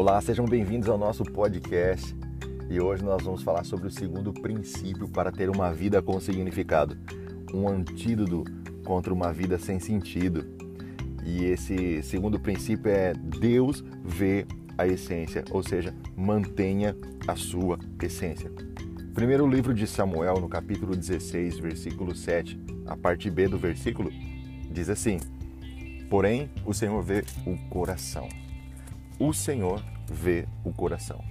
Olá, sejam bem-vindos ao nosso podcast e hoje nós vamos falar sobre o segundo princípio para ter uma vida com significado, um antídoto contra uma vida sem sentido. E esse segundo princípio é Deus vê a essência, ou seja, mantenha a sua essência. Primeiro livro de Samuel, no capítulo 16, versículo 7, a parte B do versículo, diz assim: Porém, o Senhor vê o coração o Senhor vê o coração.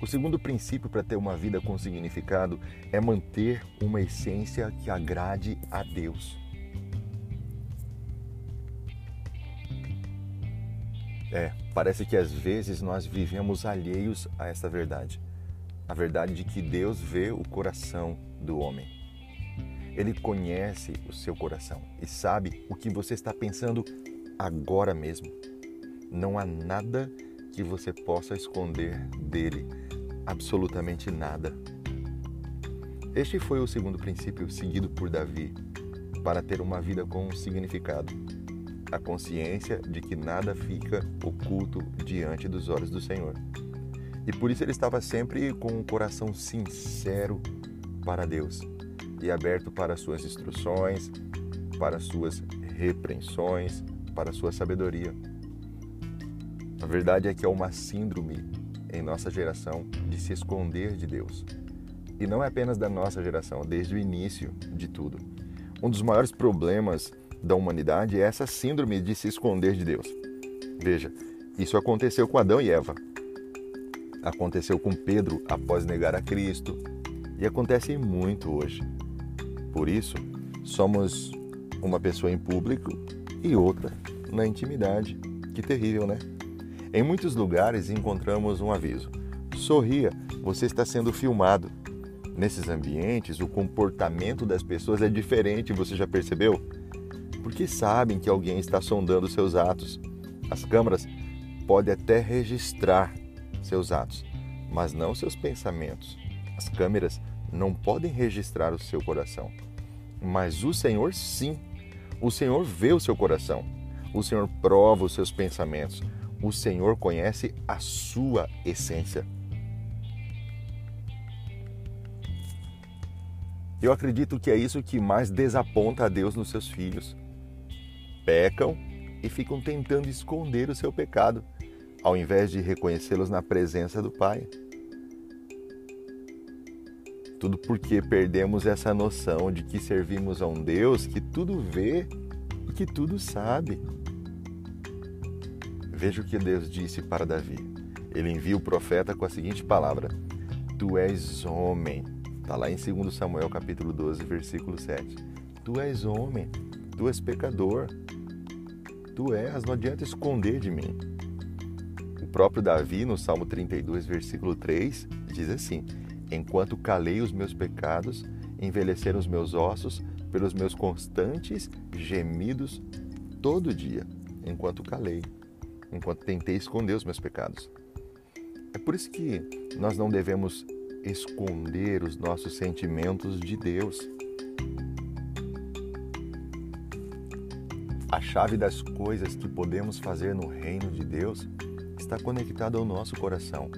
O segundo princípio para ter uma vida com significado é manter uma essência que agrade a Deus. É, parece que às vezes nós vivemos alheios a essa verdade. A verdade de que Deus vê o coração do homem. Ele conhece o seu coração e sabe o que você está pensando agora mesmo. Não há nada que você possa esconder dele, absolutamente nada. Este foi o segundo princípio seguido por Davi para ter uma vida com significado. A consciência de que nada fica oculto diante dos olhos do Senhor. E por isso ele estava sempre com um coração sincero para Deus e aberto para suas instruções, para suas repreensões, para sua sabedoria. A verdade é que é uma síndrome em nossa geração de se esconder de Deus. E não é apenas da nossa geração, desde o início de tudo. Um dos maiores problemas da humanidade é essa síndrome de se esconder de Deus. Veja, isso aconteceu com Adão e Eva. Aconteceu com Pedro após negar a Cristo e acontece muito hoje. Por isso, somos uma pessoa em público e outra na intimidade. Que terrível, né? Em muitos lugares encontramos um aviso: sorria, você está sendo filmado. Nesses ambientes, o comportamento das pessoas é diferente, você já percebeu? Porque sabem que alguém está sondando seus atos. As câmeras podem até registrar seus atos, mas não seus pensamentos. As câmeras não podem registrar o seu coração. Mas o Senhor sim. O Senhor vê o seu coração. O Senhor prova os seus pensamentos o Senhor conhece a sua essência. Eu acredito que é isso que mais desaponta a Deus nos seus filhos. Pecam e ficam tentando esconder o seu pecado, ao invés de reconhecê-los na presença do Pai. Tudo porque perdemos essa noção de que servimos a um Deus que tudo vê e que tudo sabe. Veja o que Deus disse para Davi. Ele envia o profeta com a seguinte palavra: Tu és homem. Está lá em 2 Samuel capítulo 12, versículo 7. Tu és homem, tu és pecador. Tu és, não adianta esconder de mim. O próprio Davi, no Salmo 32, versículo 3, diz assim: Enquanto calei os meus pecados, envelheceram os meus ossos pelos meus constantes gemidos todo dia, enquanto calei enquanto tentei esconder os meus pecados. É por isso que nós não devemos esconder os nossos sentimentos de Deus. A chave das coisas que podemos fazer no reino de Deus está conectada ao nosso coração.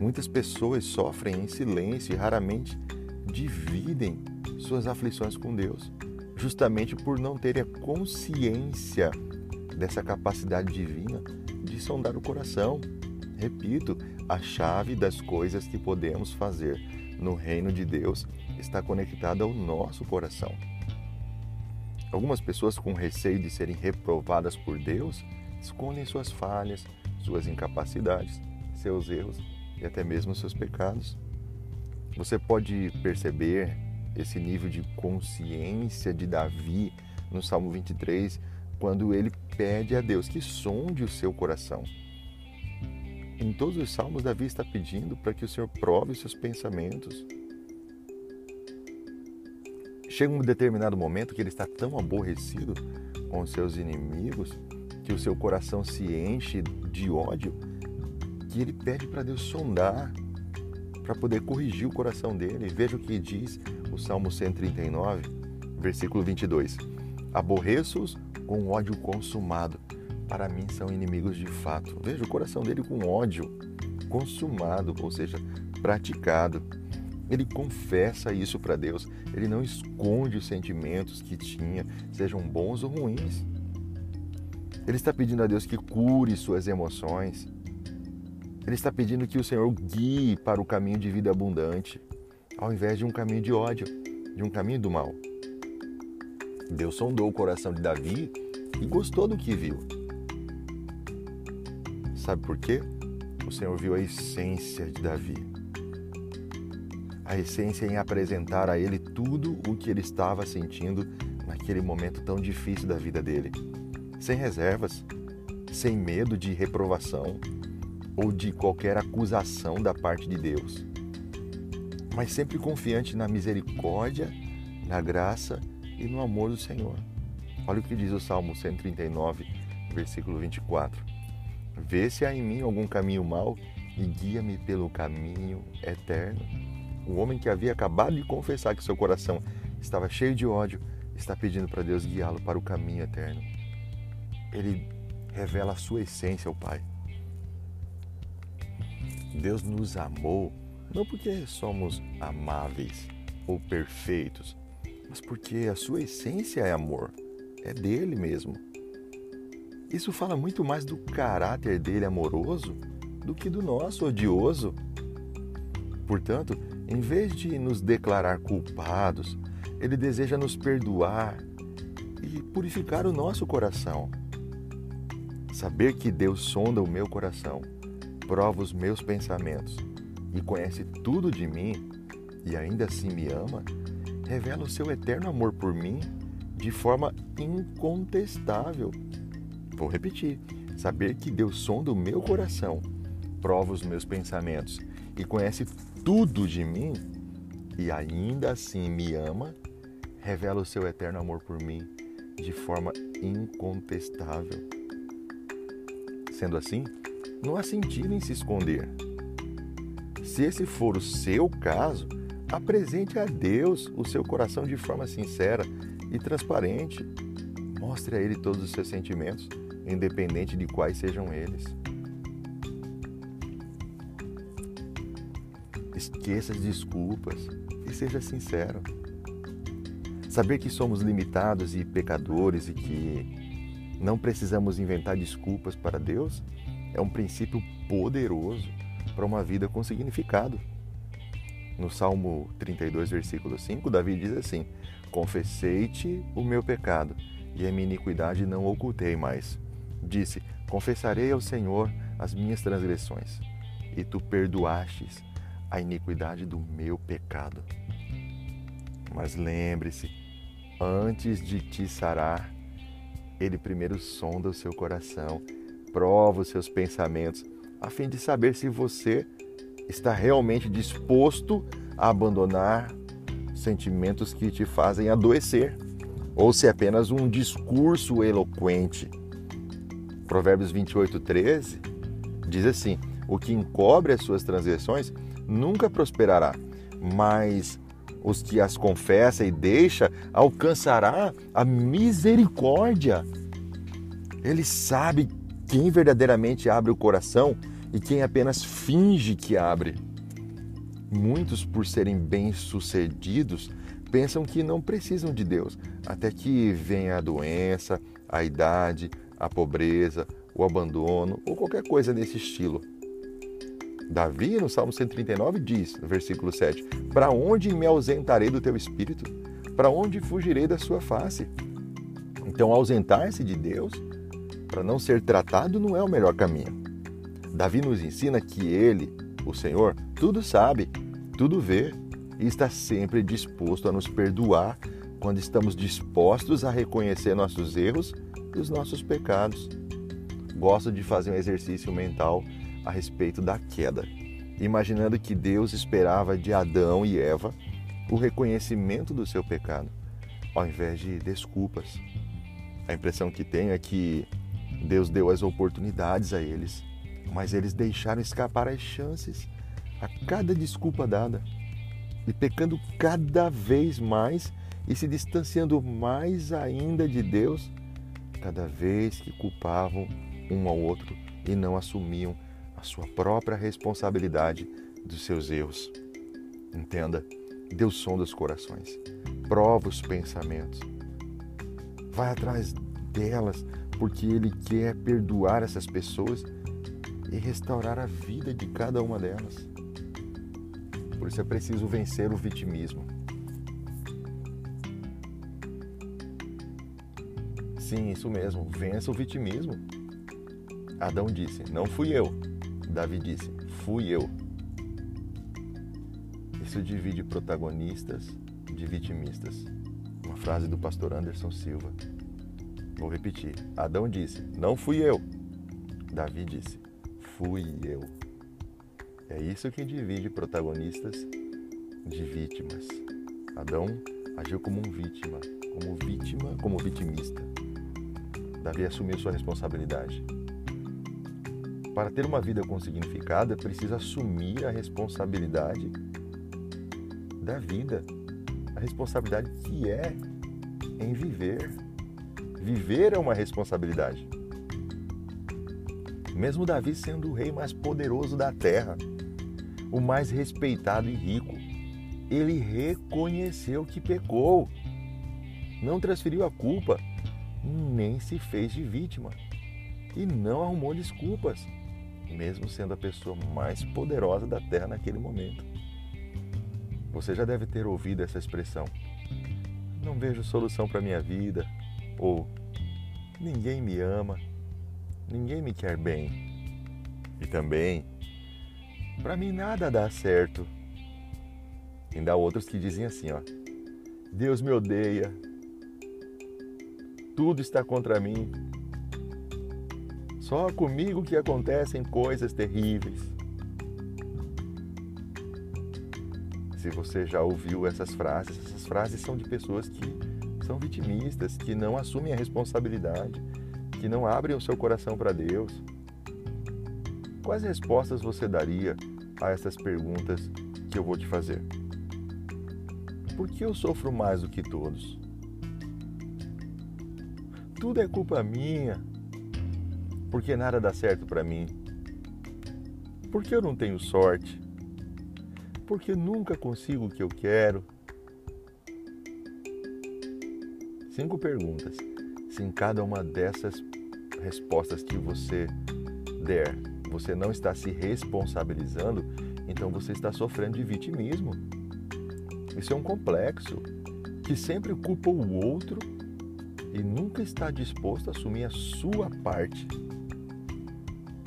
Muitas pessoas sofrem em silêncio e raramente dividem suas aflições com Deus, justamente por não terem a consciência dessa capacidade divina de sondar o coração. Repito, a chave das coisas que podemos fazer no reino de Deus está conectada ao nosso coração. Algumas pessoas, com receio de serem reprovadas por Deus, escondem suas falhas, suas incapacidades, seus erros e até mesmo seus pecados. Você pode perceber esse nível de consciência de Davi no Salmo 23, quando ele pede a Deus que sonde o seu coração. Em todos os salmos, Davi está pedindo para que o Senhor prove os seus pensamentos. Chega um determinado momento que ele está tão aborrecido com seus inimigos que o seu coração se enche de ódio que ele pede para Deus sondar para poder corrigir o coração dele. Veja o que diz o Salmo 139, versículo 22. Aborreço-os com ódio consumado, para mim são inimigos de fato. Veja o coração dele com ódio consumado, ou seja, praticado. Ele confessa isso para Deus, ele não esconde os sentimentos que tinha, sejam bons ou ruins. Ele está pedindo a Deus que cure suas emoções. Ele está pedindo que o Senhor guie para o caminho de vida abundante, ao invés de um caminho de ódio, de um caminho do mal. Deus sondou o coração de Davi e gostou do que viu. Sabe por quê? O Senhor viu a essência de Davi. A essência em apresentar a ele tudo o que ele estava sentindo naquele momento tão difícil da vida dele sem reservas, sem medo de reprovação ou de qualquer acusação da parte de Deus, mas sempre confiante na misericórdia, na graça e no amor do Senhor. Olha o que diz o Salmo 139, versículo 24. Vê se há em mim algum caminho mau e guia-me pelo caminho eterno. O homem que havia acabado de confessar que seu coração estava cheio de ódio está pedindo para Deus guiá-lo para o caminho eterno ele revela a sua essência ao Pai. Deus nos amou não porque somos amáveis ou perfeitos, mas porque a sua essência é amor, é dele mesmo. Isso fala muito mais do caráter dele amoroso do que do nosso odioso. Portanto, em vez de nos declarar culpados, ele deseja nos perdoar e purificar o nosso coração. Saber que Deus sonda o meu coração, prova os meus pensamentos e conhece tudo de mim e ainda assim me ama, revela o seu eterno amor por mim de forma incontestável. Vou repetir: saber que Deus sonda o meu coração, prova os meus pensamentos e conhece tudo de mim e ainda assim me ama, revela o seu eterno amor por mim de forma incontestável. Sendo assim, não há sentido em se esconder. Se esse for o seu caso, apresente a Deus o seu coração de forma sincera e transparente. Mostre a Ele todos os seus sentimentos, independente de quais sejam eles. Esqueça as desculpas e seja sincero. Saber que somos limitados e pecadores e que não precisamos inventar desculpas para Deus é um princípio poderoso para uma vida com significado. No Salmo 32, versículo 5, Davi diz assim: Confessei-te o meu pecado e a minha iniquidade não ocultei mais. Disse: Confessarei ao Senhor as minhas transgressões, e tu perdoastes a iniquidade do meu pecado. Mas lembre-se, antes de te sarar, ele primeiro sonda o seu coração, prova os seus pensamentos, a fim de saber se você está realmente disposto a abandonar sentimentos que te fazem adoecer, ou se é apenas um discurso eloquente. Provérbios 28, 13 diz assim: O que encobre as suas transgressões nunca prosperará, mas os que as confessa e deixa, alcançará a misericórdia. Ele sabe quem verdadeiramente abre o coração e quem apenas finge que abre. Muitos, por serem bem-sucedidos, pensam que não precisam de Deus, até que venha a doença, a idade, a pobreza, o abandono ou qualquer coisa desse estilo. Davi, no Salmo 139, diz, no versículo 7: Para onde me ausentarei do teu espírito? Para onde fugirei da sua face? Então, ausentar-se de Deus para não ser tratado não é o melhor caminho. Davi nos ensina que ele, o Senhor, tudo sabe, tudo vê e está sempre disposto a nos perdoar quando estamos dispostos a reconhecer nossos erros e os nossos pecados. Gosto de fazer um exercício mental a respeito da queda, imaginando que Deus esperava de Adão e Eva o reconhecimento do seu pecado, ao invés de desculpas. A impressão que tenho é que Deus deu as oportunidades a eles, mas eles deixaram escapar as chances. A cada desculpa dada. E pecando cada vez mais. E se distanciando mais ainda de Deus, cada vez que culpavam um ao outro. E não assumiam a sua própria responsabilidade dos seus erros. Entenda, Deus sonda os corações, prova os pensamentos, vai atrás delas. Porque Ele quer perdoar essas pessoas e restaurar a vida de cada uma delas. Por isso é preciso vencer o vitimismo. Sim, isso mesmo, vença o vitimismo. Adão disse: Não fui eu. Davi disse: Fui eu. Isso divide protagonistas de vitimistas. Uma frase do pastor Anderson Silva. Vou repetir. Adão disse: Não fui eu. Davi disse: Fui eu. É isso que divide protagonistas de vítimas. Adão agiu como um vítima, como vítima, como vitimista. Davi assumiu sua responsabilidade. Para ter uma vida com significado, preciso assumir a responsabilidade da vida, a responsabilidade que é em viver. Viver é uma responsabilidade. Mesmo Davi sendo o rei mais poderoso da terra, o mais respeitado e rico, ele reconheceu que pecou, não transferiu a culpa, nem se fez de vítima e não arrumou desculpas, mesmo sendo a pessoa mais poderosa da terra naquele momento. Você já deve ter ouvido essa expressão: não vejo solução para minha vida, ou ninguém me ama, ninguém me quer bem. E também, para mim nada dá certo. Ainda há outros que dizem assim, ó: Deus me odeia. Tudo está contra mim. Só comigo que acontecem coisas terríveis. se você já ouviu essas frases, essas frases são de pessoas que são vitimistas, que não assumem a responsabilidade, que não abrem o seu coração para Deus. Quais respostas você daria a essas perguntas que eu vou te fazer? Por que eu sofro mais do que todos? Tudo é culpa minha. Porque nada dá certo para mim. Porque eu não tenho sorte porque nunca consigo o que eu quero. Cinco perguntas. Se em cada uma dessas respostas que você der, você não está se responsabilizando, então você está sofrendo de vitimismo. Isso é um complexo que sempre culpa o outro e nunca está disposto a assumir a sua parte.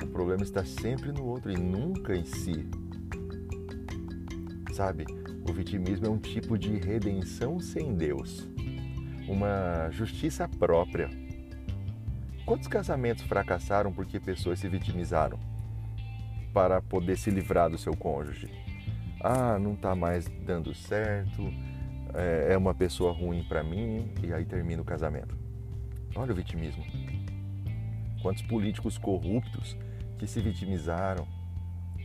O problema está sempre no outro e nunca em si sabe? O vitimismo é um tipo de redenção sem Deus, uma justiça própria. Quantos casamentos fracassaram porque pessoas se vitimizaram para poder se livrar do seu cônjuge? Ah, não está mais dando certo, é, é uma pessoa ruim para mim e aí termina o casamento. Olha o vitimismo. Quantos políticos corruptos que se vitimizaram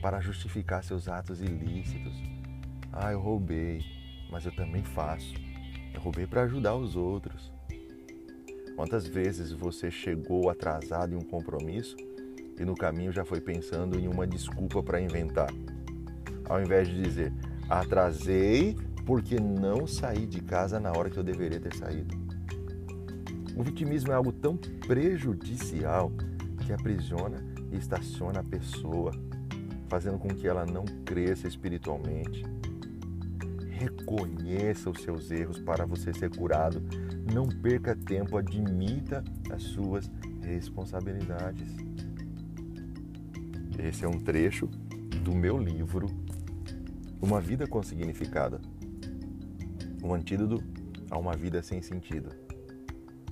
para justificar seus atos ilícitos ah, eu roubei, mas eu também faço. Eu roubei para ajudar os outros. Quantas vezes você chegou atrasado em um compromisso e no caminho já foi pensando em uma desculpa para inventar? Ao invés de dizer, atrasei porque não saí de casa na hora que eu deveria ter saído. O vitimismo é algo tão prejudicial que aprisiona e estaciona a pessoa, fazendo com que ela não cresça espiritualmente, Reconheça os seus erros para você ser curado. Não perca tempo, admita as suas responsabilidades. Esse é um trecho do meu livro Uma Vida com Significado um antídoto a uma vida sem sentido.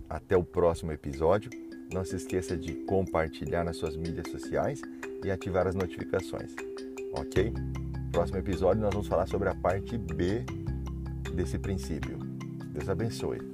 Até o próximo episódio. Não se esqueça de compartilhar nas suas mídias sociais e ativar as notificações. Ok? próximo episódio nós vamos falar sobre a parte B desse princípio. Deus abençoe.